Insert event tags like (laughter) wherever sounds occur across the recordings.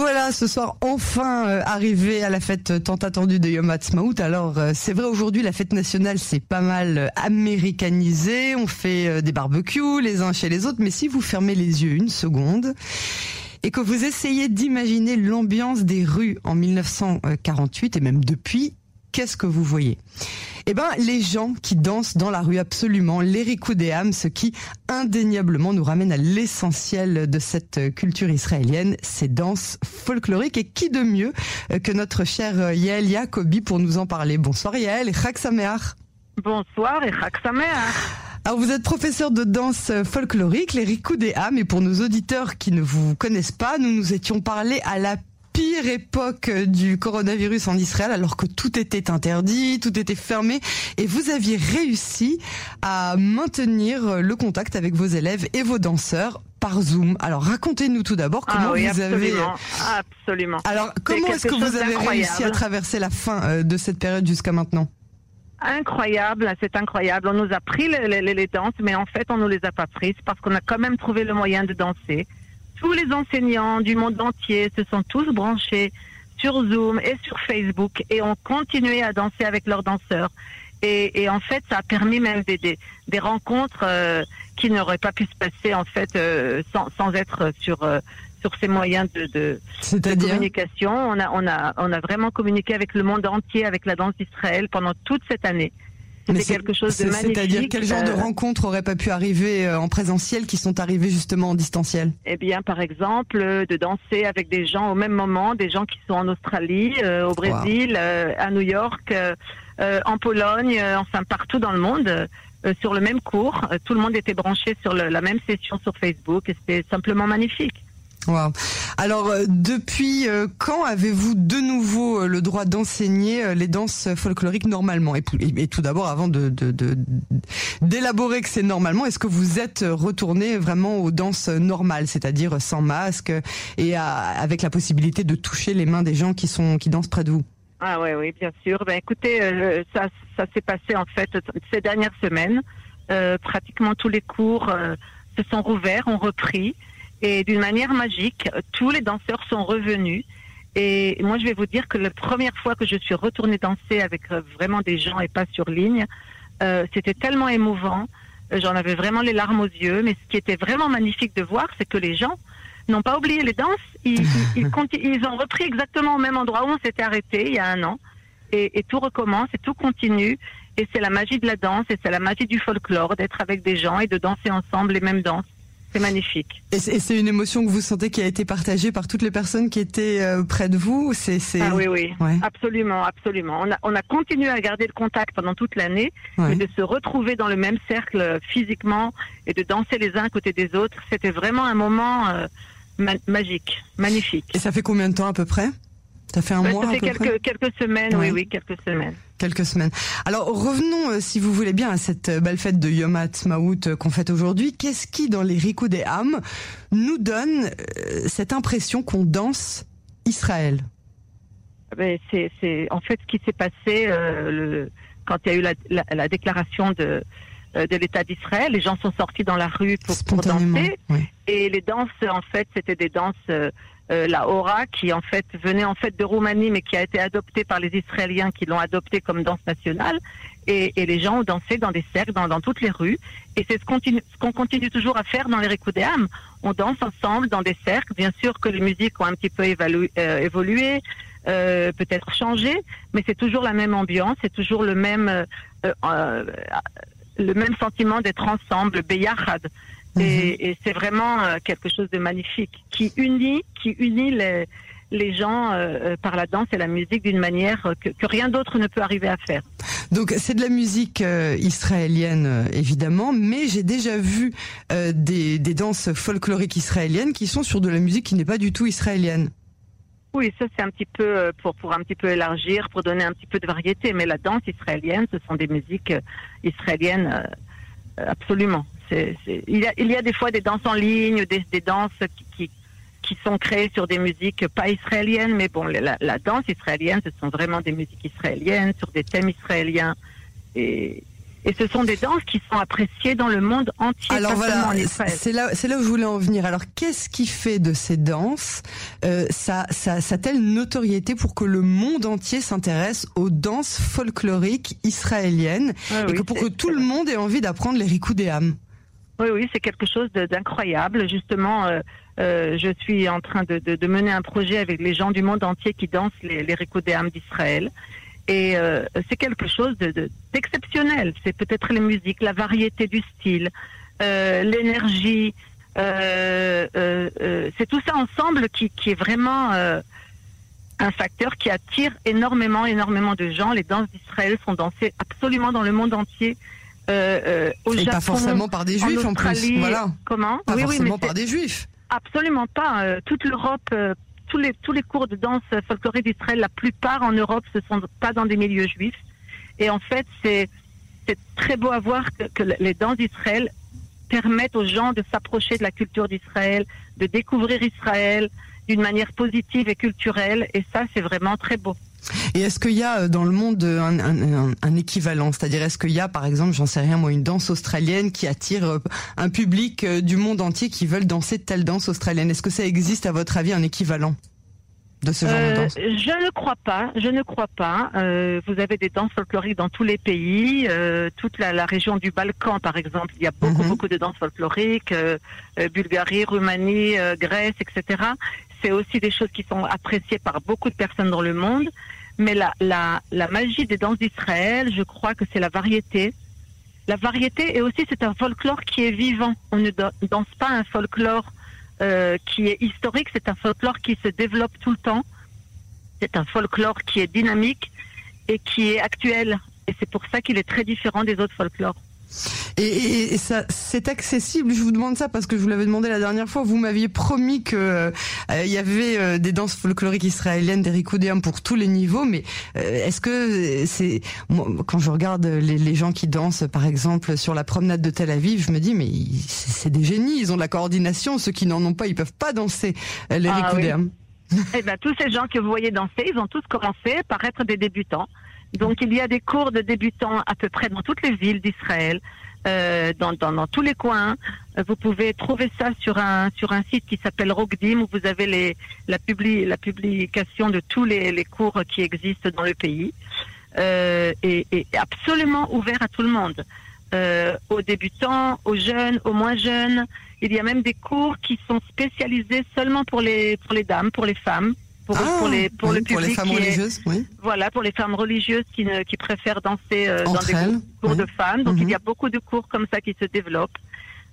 voilà ce soir enfin euh, arrivé à la fête tant attendue de Yom Ha'atzmaut. Alors euh, c'est vrai aujourd'hui la fête nationale c'est pas mal euh, américanisé, on fait des barbecues les uns chez les autres, mais si vous fermez les yeux une seconde et que vous essayez d'imaginer l'ambiance des rues en 1948 et même depuis, qu'est-ce que vous voyez? Eh ben, les gens qui dansent dans la rue, absolument, les ce qui indéniablement nous ramène à l'essentiel de cette culture israélienne, ces danses folkloriques. Et qui de mieux que notre cher Yael Yacobi pour nous en parler? Bonsoir Yael et Chag Sameach. Bonsoir et Chag Sameach. Alors vous êtes professeur de danse folklorique, les et pour nos auditeurs qui ne vous connaissent pas, nous nous étions parlé à la pire époque du coronavirus en Israël, alors que tout était interdit, tout était fermé, et vous aviez réussi à maintenir le contact avec vos élèves et vos danseurs par Zoom. Alors racontez-nous tout d'abord ah comment vous avez. Absolument. Alors comment est-ce que vous avez réussi à traverser la fin euh, de cette période jusqu'à maintenant? Incroyable, c'est incroyable. On nous a pris les, les, danses, mais en fait on ne les a pas prises parce qu'on a quand même trouvé le moyen de danser tous les enseignants du monde entier se sont tous branchés sur Zoom et sur Facebook et ont continué à danser avec leurs danseurs. Et, en fait, ça a permis même des, des, rencontres euh, qui n'auraient pas pu se passer en fait euh, sans, sans, être sur euh, sur ces moyens de, de, de communication. On a on a on a vraiment communiqué avec le monde entier, avec la danse d'Israël pendant toute cette année. C'est quelque chose de magnifique. C'est-à-dire quel genre de euh, rencontres auraient pas pu arriver euh, en présentiel qui sont arrivées justement en distanciel? Eh bien, par exemple, euh, de danser avec des gens au même moment, des gens qui sont en Australie, au Brésil, à New York, en Pologne, enfin partout dans le monde. sur le même cours, tout le monde était branché sur la même session sur Facebook et c'était simplement magnifique. Wow. Alors, euh, depuis euh, quand avez-vous de nouveau euh, le droit d'enseigner les danses folkloriques normalement et, tout d'abord, avant de d'élaborer que c'est normalement, est-ce que vous êtes retourné vraiment aux danses normales, c'est-à-dire sans masque et avec la possibilité de toucher les mains des gens qui sont qui dansent près de vous? Ah oui, oui, bien sûr. Ben écoutez, ça, ça s'est passé en fait ces dernières semaines. pratiquement tous les cours se sont rouverts, ont repris. Et d'une manière magique, tous les danseurs sont revenus. Et moi, je vais vous dire que la première fois que je suis retournée danser avec euh, vraiment des gens et pas sur ligne, euh, c'était tellement émouvant. J'en avais vraiment les larmes aux yeux. Mais ce qui était vraiment magnifique de voir, c'est que les gens n'ont pas oublié les danses. Ils, (laughs) ils, ils, ont repris exactement au même endroit où on s'était arrêté il y a un an. Et, et tout recommence et tout continue. Et c'est la magie de la danse et c'est la magie du folklore d'être avec des gens et de danser ensemble les mêmes danses. C'est magnifique. Et c'est une émotion que vous sentez qui a été partagée par toutes les personnes qui étaient euh, près de vous c'est Ah oui, oui, absolument, absolument. On a, on a continué à garder le contact pendant toute l'année, et de se retrouver dans le même cercle physiquement et de danser les uns à côté des autres. C'était vraiment un moment euh, magique, magnifique. Et ça fait combien de temps à peu près? Ça fait un mois Ça fait quelques, quelques semaines, oui, oui, quelques semaines. Quelques semaines. Alors revenons, euh, si vous voulez bien, à cette euh, belle fête de Yom Ha'atzmaut euh, qu'on fête aujourd'hui. Qu'est-ce qui, dans les ricots des âmes, nous donne cette impression qu'on danse Israël? Ah ben, c'est, en fait ce qui s'est passé le, quand il y a eu la, la, déclaration de, de l'État d'Israël. Les gens sont sortis dans la rue pour, pour danser. Et les danses, en fait, c'était des danses euh, la Hora, qui en fait venait en fait de Roumanie, mais qui a été adoptée par les Israéliens, qui l'ont adoptée comme danse nationale. Et, et, les gens ont dansé dans des cercles, dans, dans toutes les rues. Et c'est ce qu'on continue, qu'on continue toujours à faire dans les Récoudéam. On danse ensemble dans des cercles. Bien sûr que les musiques ont un petit peu euh, évolué, euh, peut-être changé, mais c'est toujours la même ambiance, c'est toujours le même, euh, euh le même sentiment d'être ensemble, beyachad. Mhm. Et, c'est vraiment euh, quelque chose de magnifique qui unit, qui unit les, les gens euh, euh, par la danse et la musique d'une manière que, que rien d'autre ne peut arriver à faire. Donc c'est de la musique israélienne évidemment, mais j'ai déjà vu des, des danses folkloriques israéliennes qui sont sur de la musique qui n'est pas du tout israélienne. Oui, ça c'est un petit peu pour pour un petit peu élargir, pour donner un petit peu de variété. Mais la danse israélienne, ce sont des musiques israéliennes absolument il, y a, il, y a, des fois des danses en ligne, des, des danses qui, qui, sont créées sur des musiques pas israéliennes, mais bon, la, la, danse israélienne, ce sont vraiment des musiques israéliennes, sur des thèmes israéliens. Et, Et ce sont des danses qui sont appréciées dans le monde entier. Alors voilà, c'est là, c'est là où je voulais en venir. Alors qu'est-ce qui fait de ces danses euh, ça telle notoriété pour que le monde entier s'intéresse aux danses folkloriques israéliennes et que pour que tout le monde ait envie d'apprendre les rikudéam Oui, oui, c'est quelque chose d'incroyable. Justement, euh, euh, je suis en train de, de, de, mener un projet avec les gens du monde entier qui dansent les, les d'Israël. Et euh, c'est quelque chose d'exceptionnel. De, c'est peut-être les musiques, la variété du style, euh, l'énergie. Euh, euh, euh c'est tout ça ensemble qui, qui est vraiment euh, un facteur qui attire énormément, énormément de gens. Les danses d'Israël sont dansées absolument dans le monde entier. au Et Japon, pas forcément par des juifs en, plus. Voilà. Comment? Pas oui, forcément oui, par des juifs. Absolument pas. toute l'Europe tous les, tous les cours de danse folklorique d'Israël, la plupart en Europe, ce sont pas dans des milieux juifs. Et en fait, c'est très beau à voir que, que les danses d'Israël permettent aux gens de s'approcher de la culture d'Israël, de découvrir Israël d'une manière positive et culturelle. Et ça, c'est vraiment très beau. Et est-ce qu'il y a euh, dans le monde euh, un, un, un équivalent? C'est-à-dire, est-ce qu'il y a, par exemple, j'en sais rien, moi, une danse australienne qui attire euh, un public du monde entier qui veulent danser telle danse australienne? Est-ce que ça existe, à votre avis, un équivalent de ce genre euh, de danse? Je ne crois pas. Je ne crois pas. Euh, vous avez des danses folkloriques dans tous les pays. Euh, toute la, la, région du Balkan, par exemple, il y a beaucoup, mm -hmm. beaucoup de danses folkloriques. Bulgarie, Roumanie, Grèce, etc. C'est aussi des choses qui sont appréciées par beaucoup de personnes dans le monde. Mais la, la, la magie des danses d'Israël, je crois que c'est la variété. La variété et aussi c'est un folklore qui est vivant. On ne danse pas un folklore euh, qui est historique, c'est un folklore qui se développe tout le temps. C'est un folklore qui est dynamique et qui est actuel. Et c'est pour ça qu'il est très différent des autres folklores. Et, et, et ça, c'est accessible. Je vous demande ça parce que je vous l'avais demandé la dernière fois. Vous m'aviez promis que euh, il y avait euh, des danses folkloriques israéliennes, des rikudéum pour tous les niveaux. Mais euh, est-ce que c'est quand je regarde les, les, gens qui dansent, par exemple, sur la promenade de Tel Aviv, je me dis mais c'est des génies. Ils ont de la coordination. Ceux qui n'en ont pas, ils peuvent pas danser les ah. Oui. eh ben, tous ces gens que vous voyez danser, ils ont tous commencé par être des débutants. Donc il y a des cours de débutants à peu près dans toutes les villes d'Israël, euh, dans, dans, dans, tous les coins. Vous pouvez trouver ça sur un sur un site qui s'appelle Rogdim où vous avez les la, publi, la publication de tous les, les cours qui existent dans le pays euh, et, et, absolument ouvert à tout le monde, euh, aux débutants, aux jeunes, aux moins jeunes. Il y a même des cours qui sont spécialisés seulement pour les pour les dames, pour les femmes pour, ah, pour, les, pour oui, le public. Pour les femmes religieuses, est, oui. Voilà, pour les femmes religieuses qui, ne, qui préfèrent danser euh, dans des elles, cours oui. de femmes. Donc mm -hmm. il y a beaucoup de cours comme ça qui se développent.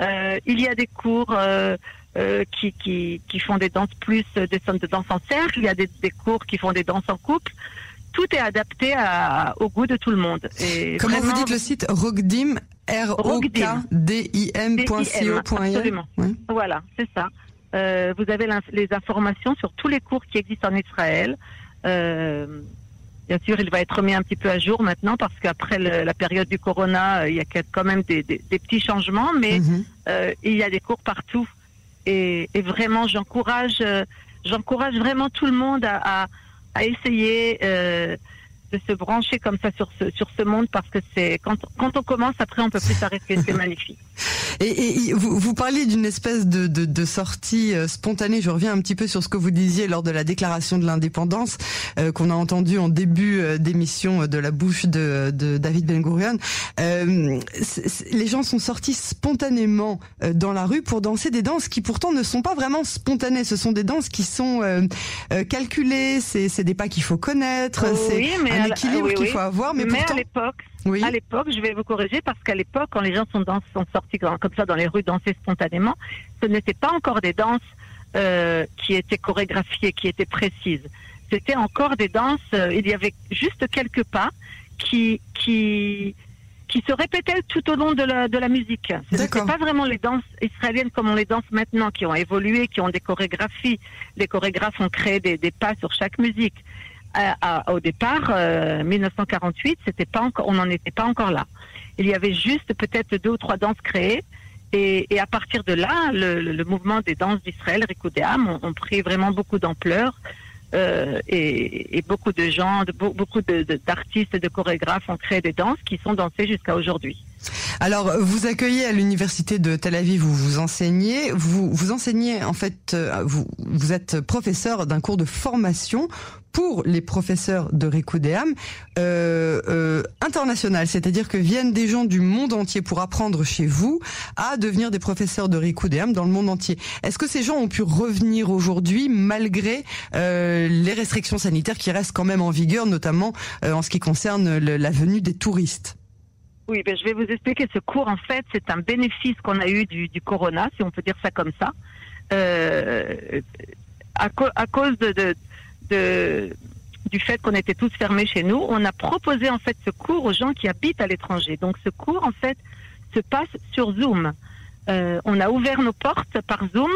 Euh, il y a des cours euh, euh qui, qui, qui, font des danses plus, des de danse en cercle. Il y a des, des, cours qui font des danses en couple. Tout est adapté à, au goût de tout le monde. Et Comment vraiment, vous dites le site? Rogdim R-O-K-D-I-M.co.il Absolument. Voilà, c'est ça. Euh, vous avez les informations sur tous les cours qui existent en Israël. Euh, bien sûr, il va être mis un petit peu à jour maintenant parce qu'après la période du corona, euh, il y a quand même des, des, des petits changements, mais mm -hmm. euh, il y a des cours partout. Et, et vraiment, j'encourage, j'encourage vraiment tout le monde à, à, à essayer euh, de se brancher comme ça sur ce, sur ce monde parce que c'est quand, quand on commence, après, on peut plus s'arrêter. c'est magnifique. (laughs) Et, et vous, vous parliez d'une espèce de, de, de, sortie euh, spontanée. Je reviens un petit peu sur ce que vous disiez lors de la déclaration de l'indépendance euh, qu'on a entendu en début euh, d'émission de la bouche de, de David Ben Gurion. Euh, les gens sont sortis spontanément euh, dans la rue pour danser des danses qui pourtant ne sont pas vraiment spontanées. Ce sont des danses qui sont euh, calculées. C'est des pas qu'il faut connaître. Oh, c'est oui, un équilibre oui, qu'il faut avoir. Mais, mais pourtant... à l'époque, oui. À l'époque, je vais vous corriger parce qu'à l'époque, quand les gens sont, dans, sont sortis comme ça dans les rues danser spontanément, ce n'était pas encore des danses euh, qui étaient chorégraphiées, qui étaient précises. C'était encore des danses. Euh, il y avait juste quelques pas qui qui qui se répétaient tout au long de la de la musique. Ce n'était pas vraiment les danses israéliennes comme on les danse maintenant, qui ont évolué, qui ont des chorégraphies. Les chorégraphes ont créé des, des pas sur chaque musique au départ, euh, 1948, c'était pas encore, on n'en était pas encore là. Il y avait juste peut-être deux ou trois danses créées. Et, à partir de là, le, mouvement des danses d'Israël, Rikudéam, ont, pris vraiment beaucoup d'ampleur. euh, et, beaucoup de gens, beaucoup d'artistes de chorégraphes ont créé des danses qui sont dansées jusqu'à aujourd'hui. Alors, vous accueillez à l'université de Tel Aviv où vous enseignez. Vous, enseignez, en fait, euh, vous êtes professeur d'un cours de formation pour les professeurs de Rikudéam euh, euh, international, c'est-à-dire que viennent des gens du monde entier pour apprendre chez vous à devenir des professeurs de Rikudéam dans le monde entier. Est-ce que ces gens ont pu revenir aujourd'hui malgré euh, les restrictions sanitaires qui restent quand même en vigueur, notamment euh, en ce qui concerne la venue des touristes? Oui, ben je vais vous expliquer. Ce cours, en fait, c'est un bénéfice qu'on a eu du, du, corona, si on peut dire ça comme ça, euh, à, à, cause de, de, de, du fait qu'on était tous fermés chez nous. On a proposé en fait ce cours aux gens qui habitent à l'étranger. Donc, ce cours, en fait, se passe sur Zoom. Euh, on a ouvert nos portes par Zoom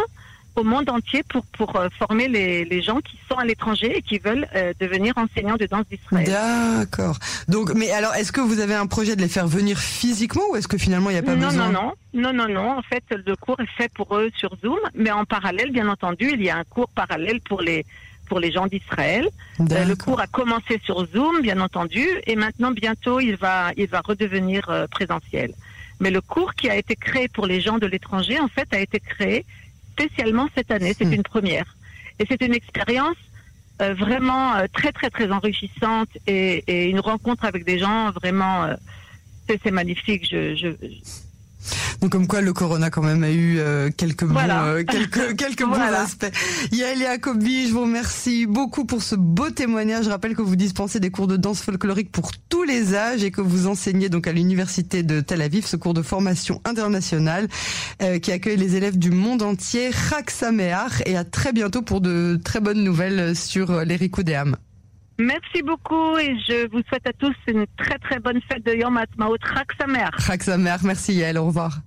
au monde entier pour, pour euh, former les, les gens qui sont à l'étranger et qui veulent euh, devenir enseignants de danse d'Israël. D'accord. Donc, mais alors, est-ce que vous avez un projet de les faire venir physiquement ou est-ce que finalement il n'y a pas besoin Non, non, non, non, non. En fait, le cours est fait pour eux sur Zoom, mais en parallèle, bien entendu, il y a un cours parallèle pour les pour les gens d'Israël. Euh, le cours a commencé sur Zoom, bien entendu, et maintenant bientôt il va il va redevenir présentiel. Mais le cours qui a été créé pour les gens de l'étranger, en fait, a été créé spécialement cette année. C'est hmm. une première. Et c'est une expérience euh, vraiment euh, très, très, très enrichissante et, et, une rencontre avec des gens vraiment. Euh, c'est magnifique. Je, je, donc comme quoi le corona quand même a eu euh, quelques bons, euh, quelques (laughs) quelques bons aspects. Yael Jacobi, je vous remercie beaucoup pour ce beau témoignage. Je rappelle que vous dispensez des cours de danse folklorique pour tous les âges et que vous enseignez donc à l'université de Tel Aviv ce cours de formation internationale euh, qui accueille les élèves du monde entier. Chak Sameach et à très bientôt pour de très bonnes nouvelles sur les Rikoudéam. Merci beaucoup et je vous souhaite à tous une très très bonne fête de Yom Ha'atzmaut. Chag. Chag Sameach. Merci Yael. Au revoir.